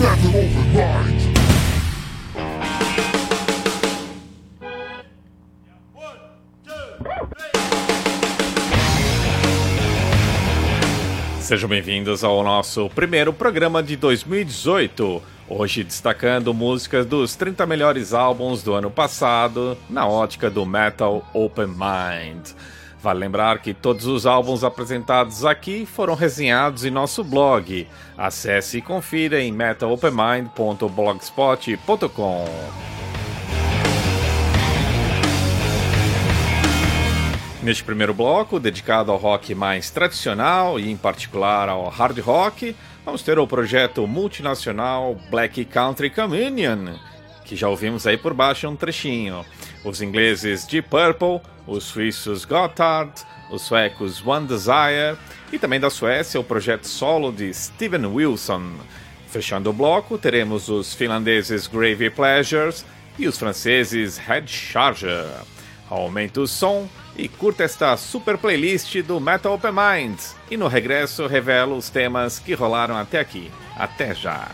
That's an open mind. Sejam bem-vindos ao nosso primeiro programa de 2018. Hoje destacando músicas dos 30 melhores álbuns do ano passado, na ótica do Metal Open Mind. Vale lembrar que todos os álbuns apresentados aqui foram resenhados em nosso blog. Acesse e confira em metalopenmind.blogspot.com. Neste primeiro bloco, dedicado ao rock mais tradicional e, em particular, ao hard rock, vamos ter o projeto multinacional Black Country Communion, que já ouvimos aí por baixo um trechinho. Os ingleses Deep Purple, os suíços Gotthard, os suecos One Desire e também da Suécia o projeto solo de Steven Wilson. Fechando o bloco, teremos os finlandeses Gravy Pleasures e os franceses Head Charger. Aumenta o som e curta esta super playlist do Metal Open Minds. E no regresso revelo os temas que rolaram até aqui. Até já!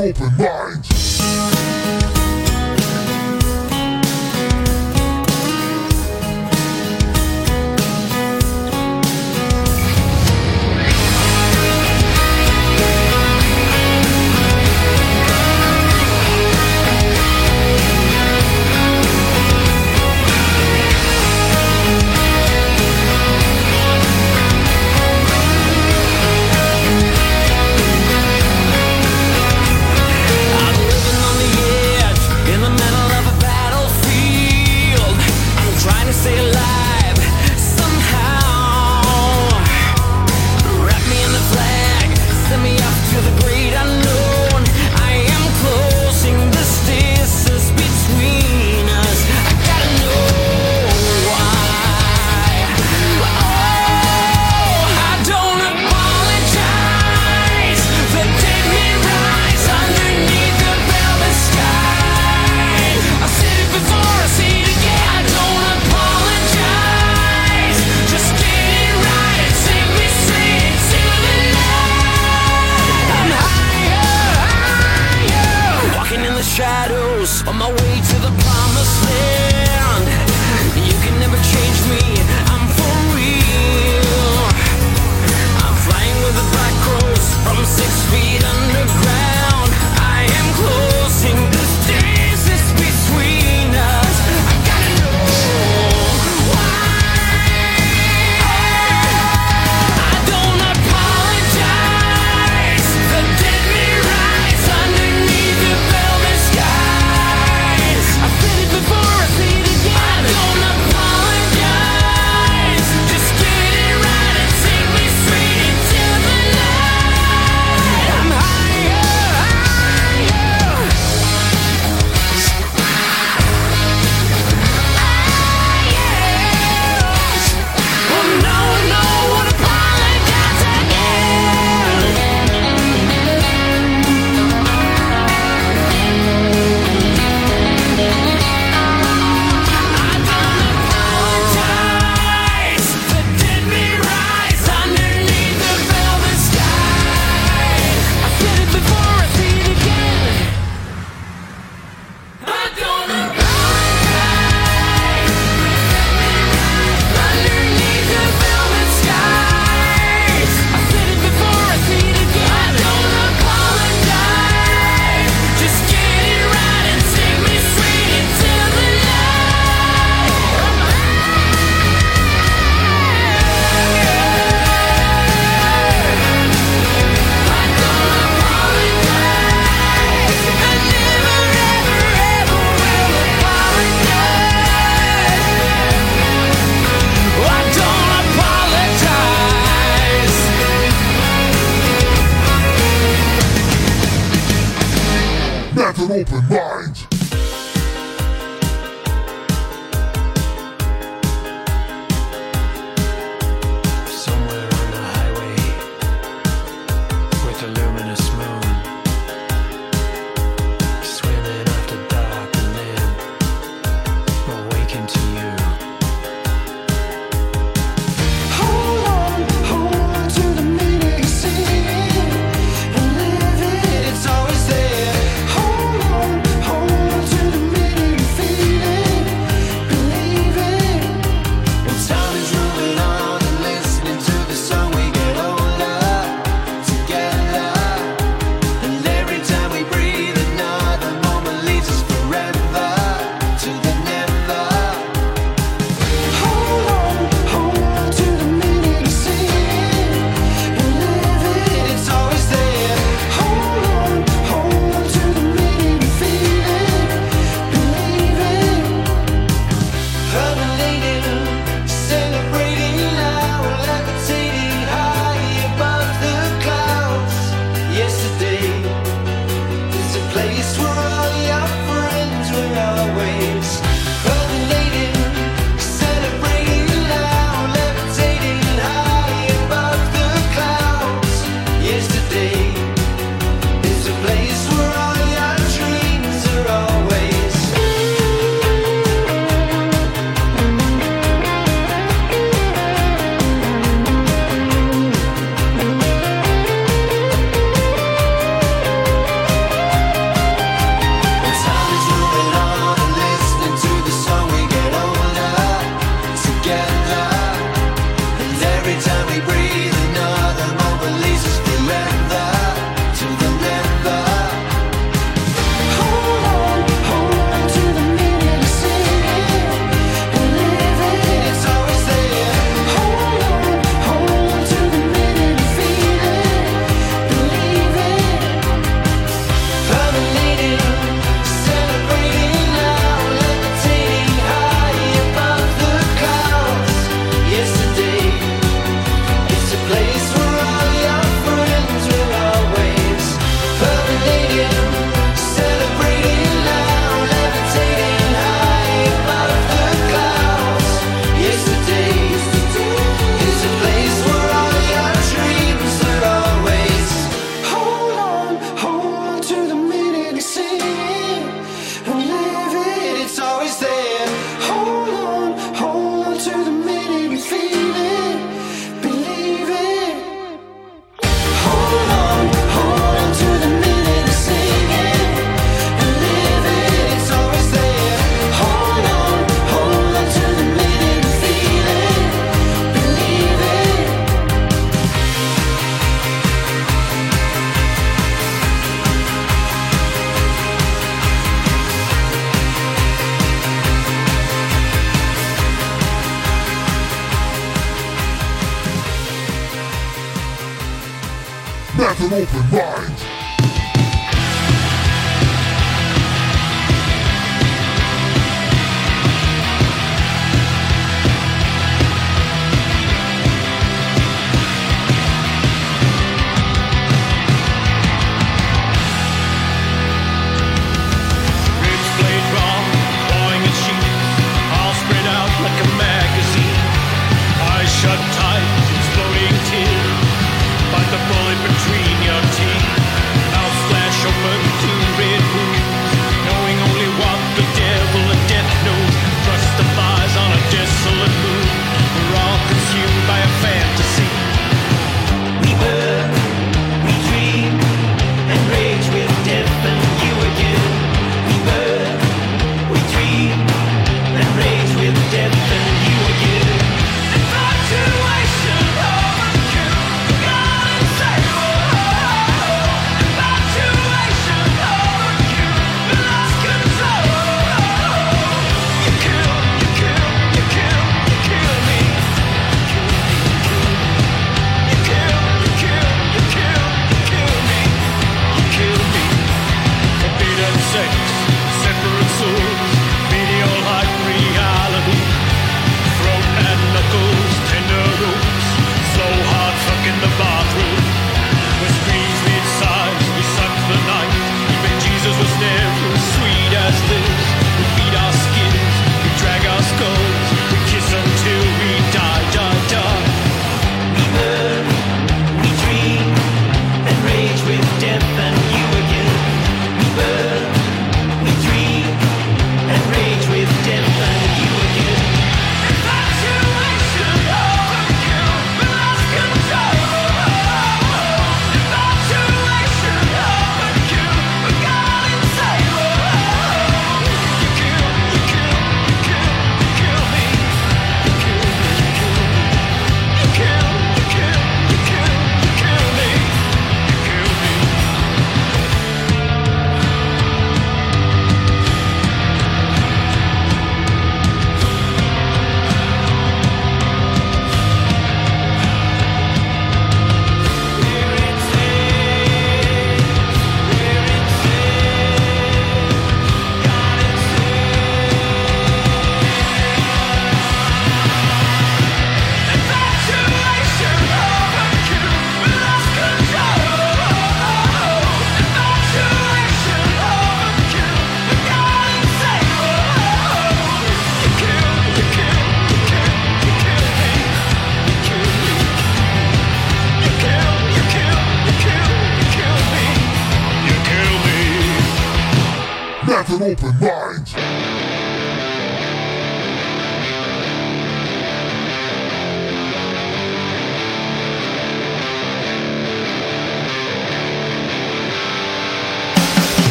Open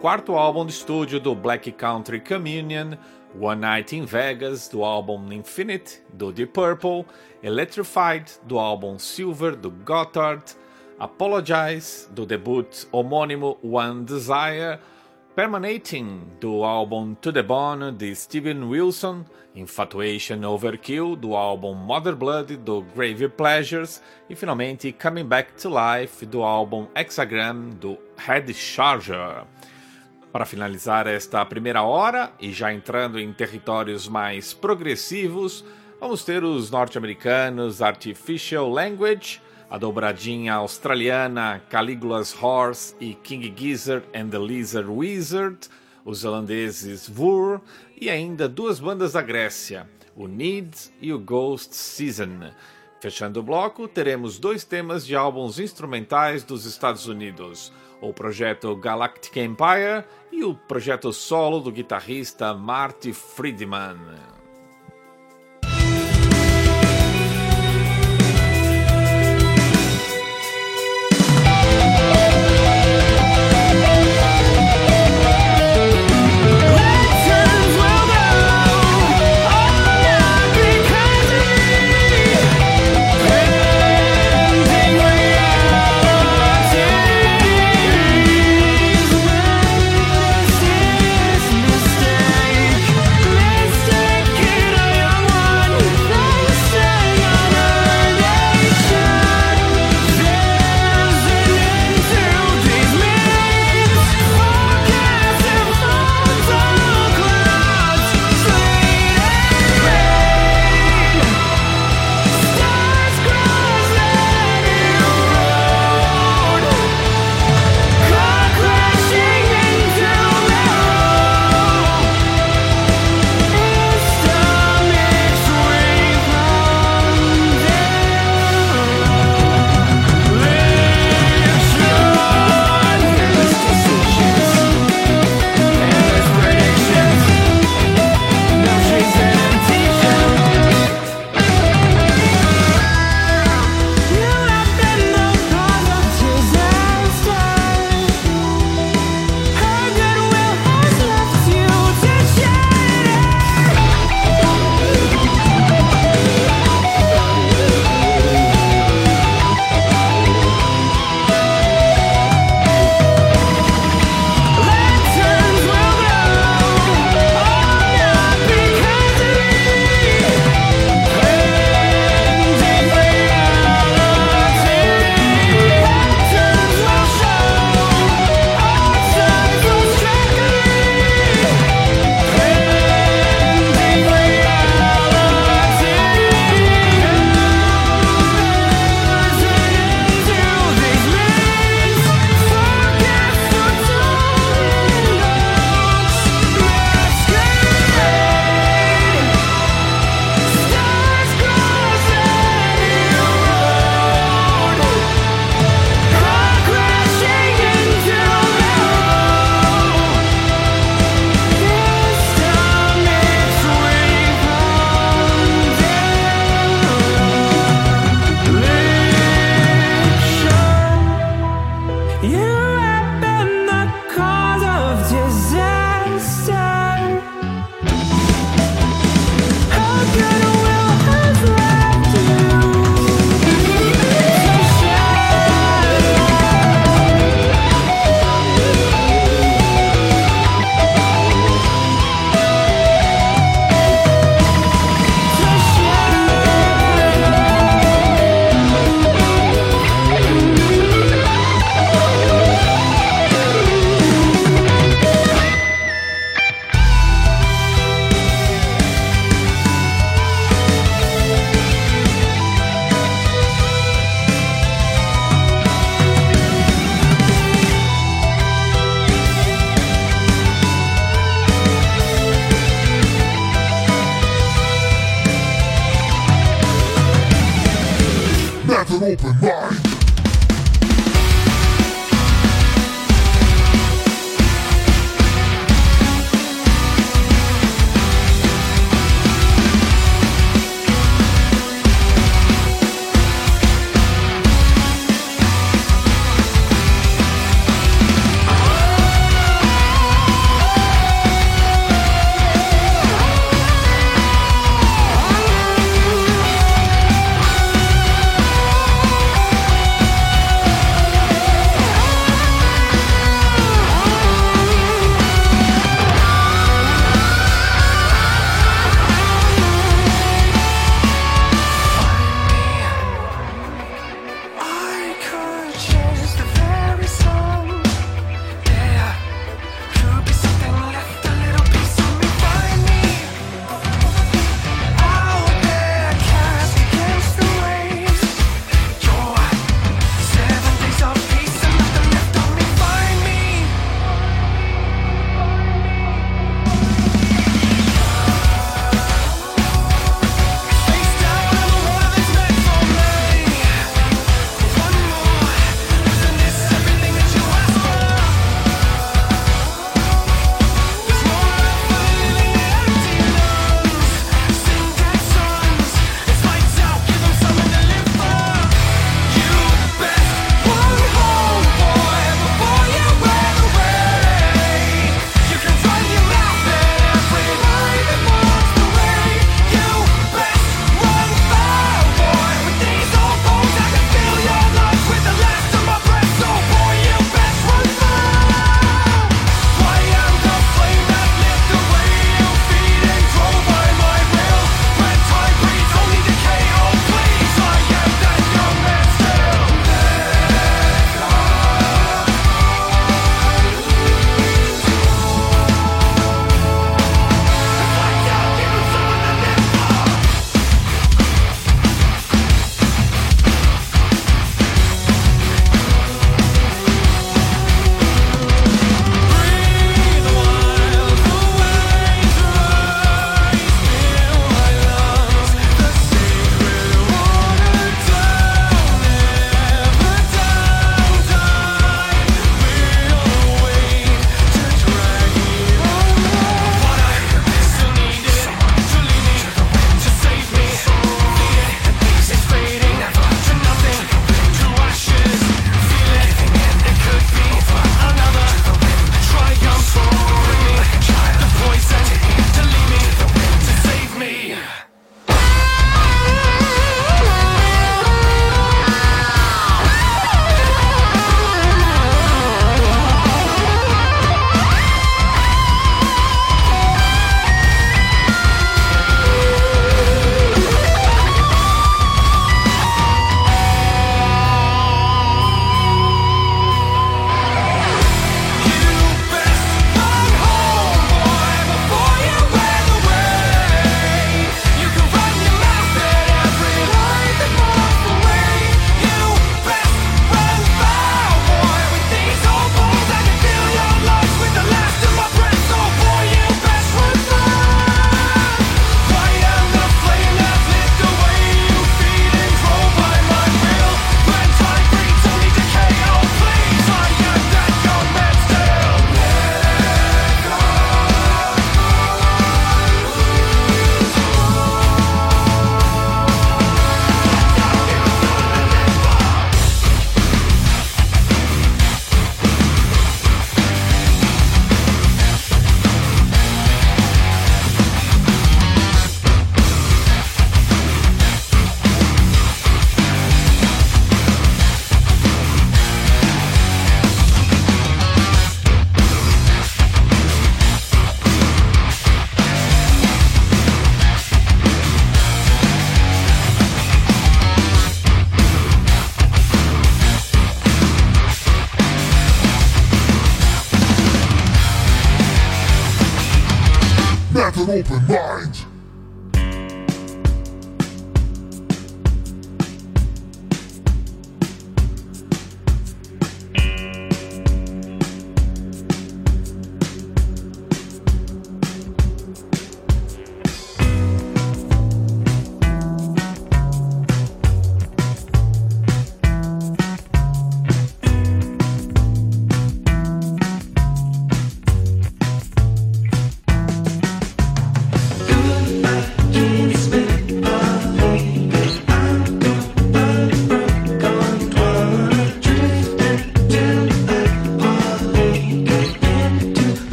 quarto álbum de estúdio do Black Country Communion, One Night in Vegas, do álbum Infinite, do Deep Purple, Electrified, do álbum Silver, do Gotthard, Apologize, do debut homônimo One Desire, Permanating, do álbum To The Bone, de Steven Wilson, Infatuation Overkill, do álbum Mother Blood, do Grave Pleasures, e finalmente Coming Back to Life, do álbum Hexagram, do Head Charger. Para finalizar esta primeira hora, e já entrando em territórios mais progressivos, vamos ter os norte-americanos Artificial Language, a dobradinha australiana Caligula's Horse e King Gizzard and the Lizard Wizard, os holandeses Vur e ainda duas bandas da Grécia, o Need e o Ghost Season. Fechando o bloco, teremos dois temas de álbuns instrumentais dos Estados Unidos, o projeto Galactic Empire e o projeto solo do guitarrista Marty Friedman.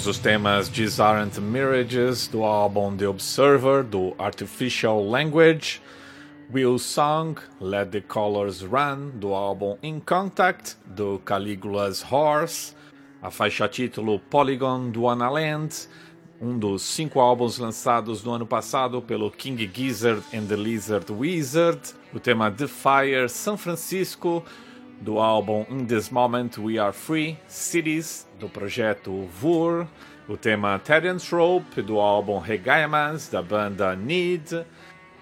Ouvimos os temas These Mirages do álbum The Observer do Artificial Language, Will Song Let the Colors Run do álbum In Contact do Caligula's Horse, a faixa título Polygon do Analand, um dos cinco álbuns lançados no ano passado pelo King Gizzard and the Lizard Wizard, o tema The Fire San Francisco do álbum In This Moment We Are Free, Cities, do projeto VUR, o tema Terence Rope, do álbum Regaiamas, da banda Need,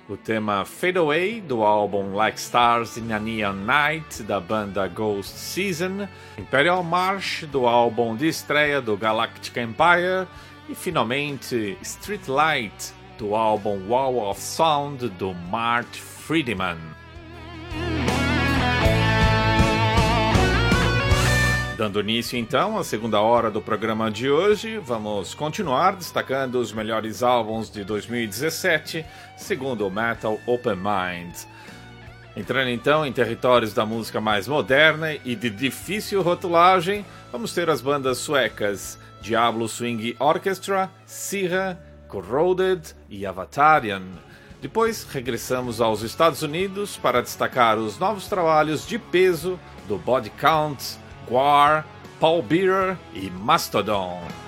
o tema Fade Away, do álbum Like Stars in a Neon Night, da banda Ghost Season, Imperial March, do álbum de estreia do Galactic Empire, e finalmente Street Light, do álbum Wall of Sound, do Mart Friedman. Dando início então à segunda hora do programa de hoje, vamos continuar destacando os melhores álbuns de 2017, segundo o Metal Open Mind. Entrando então em territórios da música mais moderna e de difícil rotulagem, vamos ter as bandas suecas Diablo Swing Orchestra, Sirra, Corroded e Avatarian. Depois regressamos aos Estados Unidos para destacar os novos trabalhos de peso do Body Count, Guar, Paul Bearer e Mastodon.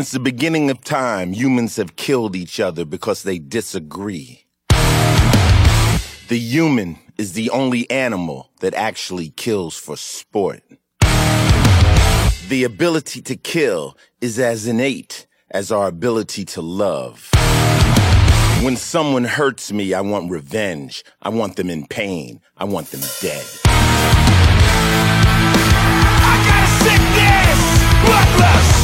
Since the beginning of time, humans have killed each other because they disagree. The human is the only animal that actually kills for sport. The ability to kill is as innate as our ability to love. When someone hurts me, I want revenge. I want them in pain. I want them dead. I got a sickness, bloodlust.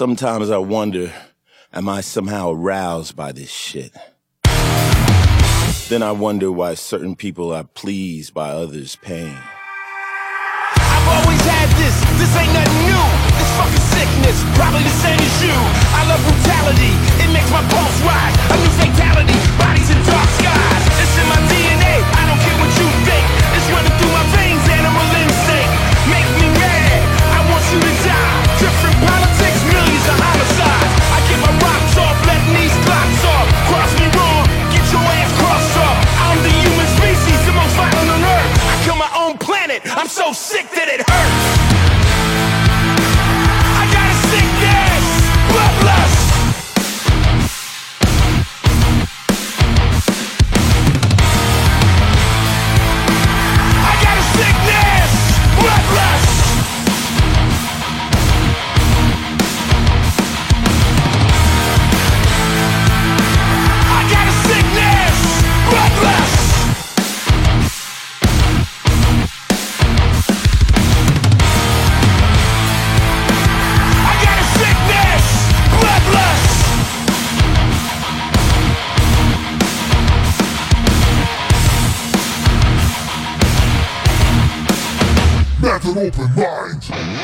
Sometimes I wonder, am I somehow aroused by this shit? Then I wonder why certain people are pleased by others' pain. I've always had this, this ain't nothing new. This fucking sickness, probably the same as you. I love brutality, it makes my pulse rise. A new fatality, bodies in dark skies. It's in my DNA, planet, I'm so sick that it open mind.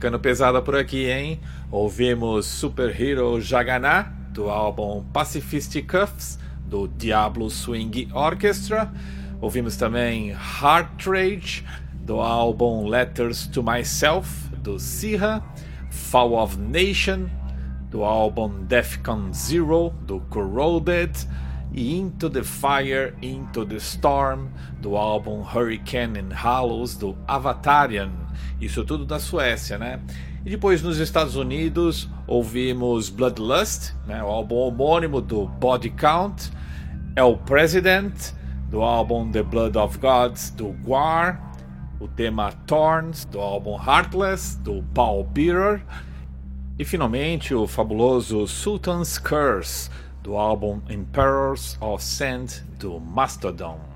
Ficando pesada por aqui, hein? Ouvimos Super Hero Jaganá, do álbum Pacifist Cuffs, do Diablo Swing Orchestra. Ouvimos também Heart Rage, do álbum Letters to Myself, do Sirra. Fall of Nation, do álbum Defcon Zero, do Corroded. E Into the Fire, Into the Storm, do álbum Hurricane and Hallows, do Avatarian. Isso tudo da Suécia, né? E depois nos Estados Unidos ouvimos Bloodlust, né? o álbum homônimo do Body Count, El President, do álbum The Blood of Gods, do Guar, o tema Thorns, do álbum Heartless, do Paul Bearer, e finalmente o fabuloso Sultan's Curse, do álbum Emperors of Sand, do Mastodon.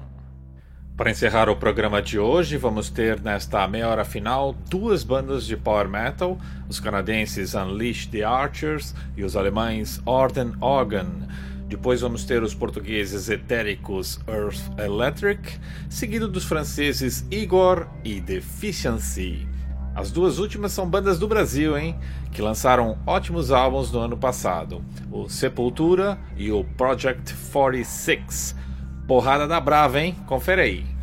Para encerrar o programa de hoje, vamos ter nesta meia hora final duas bandas de power metal, os canadenses Unleash the Archers e os alemães Orden Organ. Depois vamos ter os portugueses etéricos Earth Electric, seguido dos franceses Igor e Deficiency. As duas últimas são bandas do Brasil, hein? Que lançaram ótimos álbuns no ano passado: o Sepultura e o Project 46. Porrada da Brava, hein? Confere aí.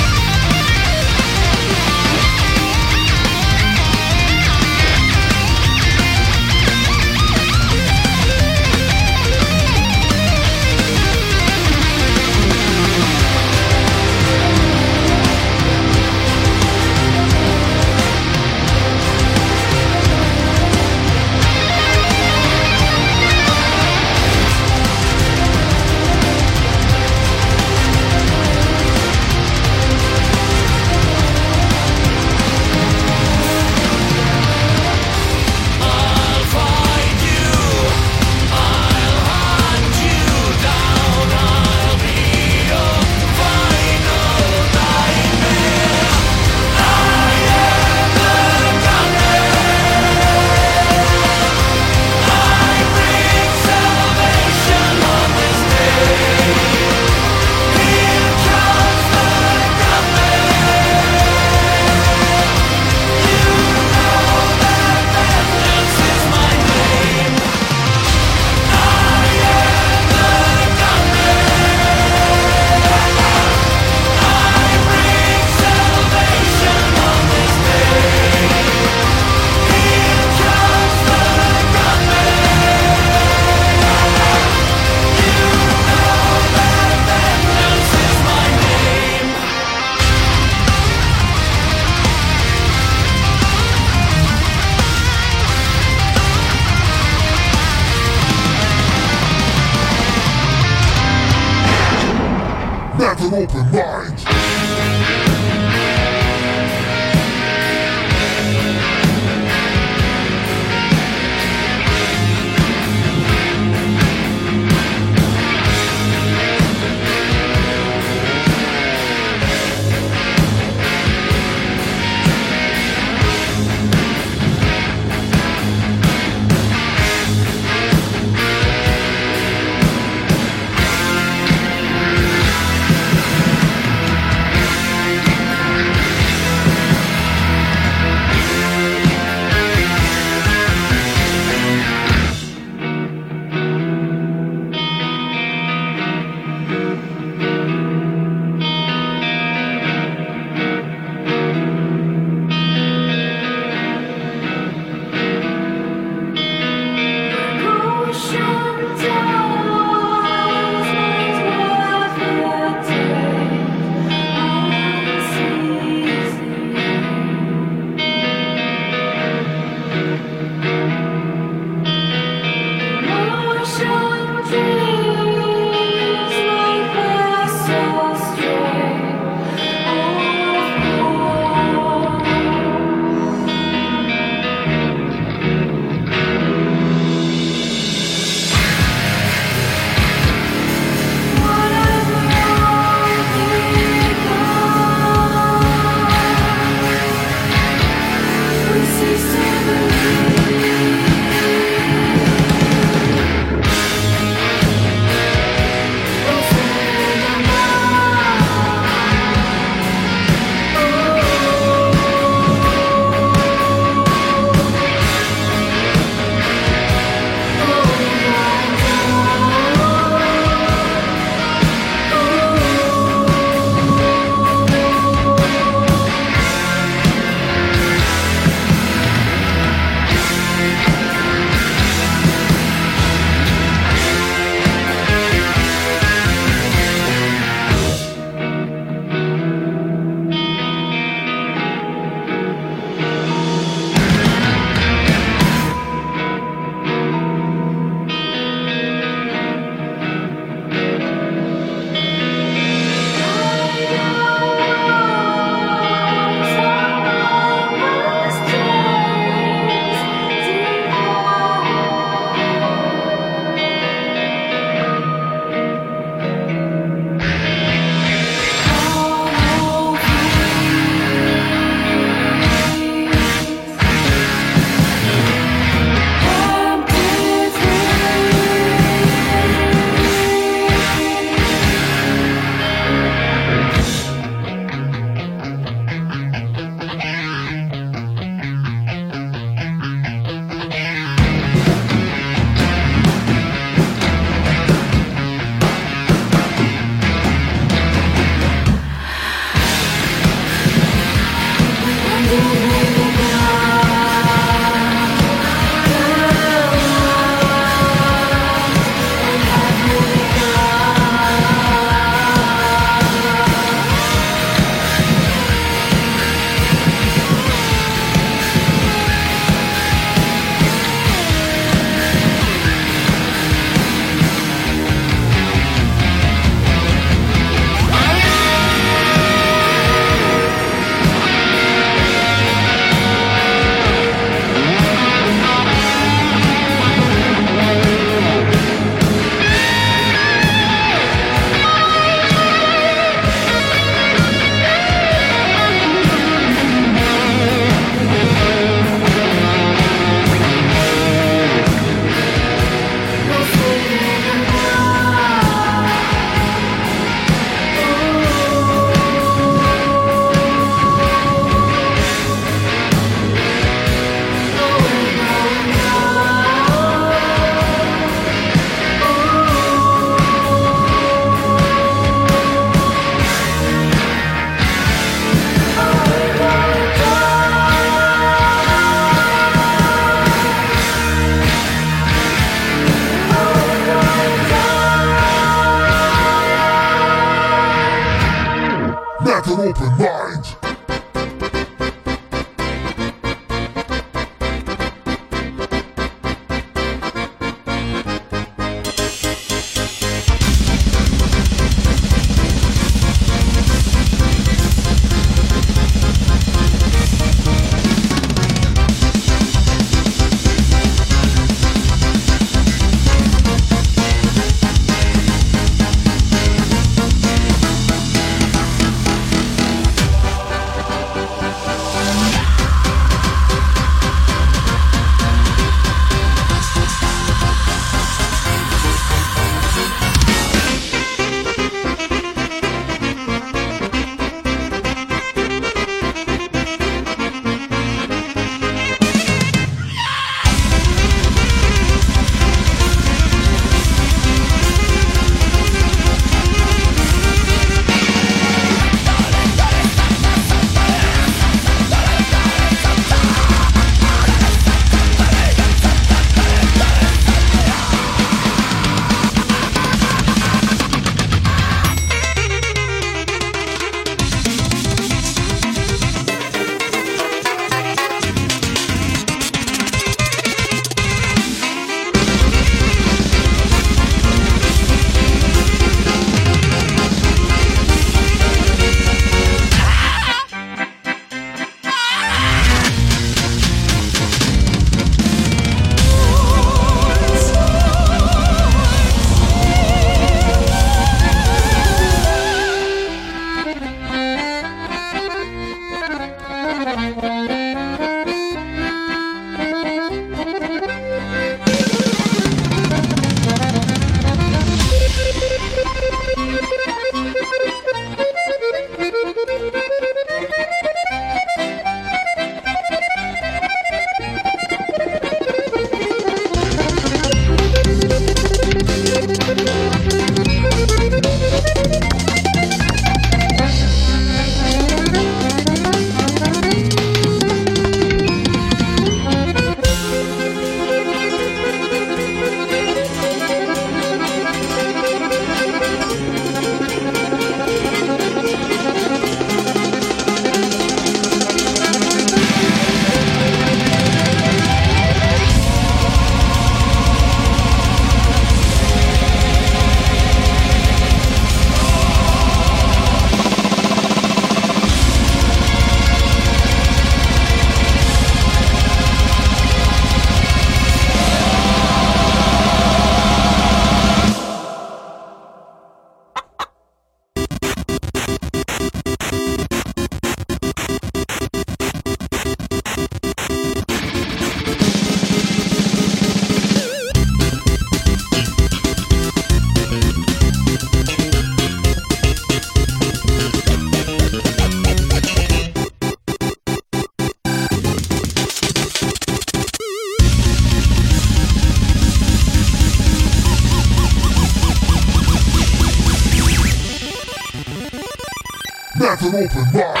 Never open mind.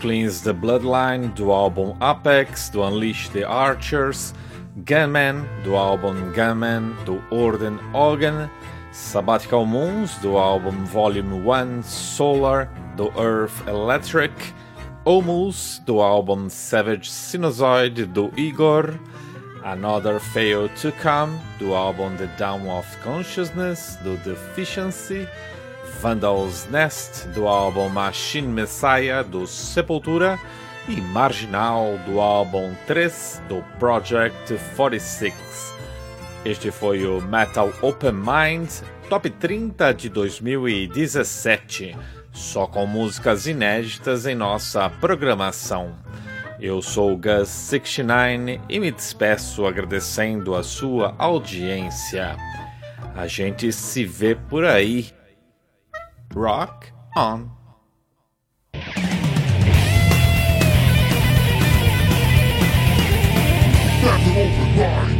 Temas Cleanse the Bloodline do álbum Apex, do Unleash the Archers, Gunman do álbum Gunman do Orden Organ, Sabbatical Moons do álbum Volume 1 Solar do Earth Electric, Omus do álbum Savage Sinusoid do Igor, Another Fail to Come do álbum The Down of Consciousness do Deficiency, Vandal's Nest, do álbum Machine Messiah, do Sepultura, e Marginal, do álbum 3, do Project 46. Este foi o Metal Open Mind Top 30 de 2017, só com músicas inéditas em nossa programação. Eu sou o Gus69 e me despeço agradecendo a sua audiência. A gente se vê por aí. Rock on. An open mind.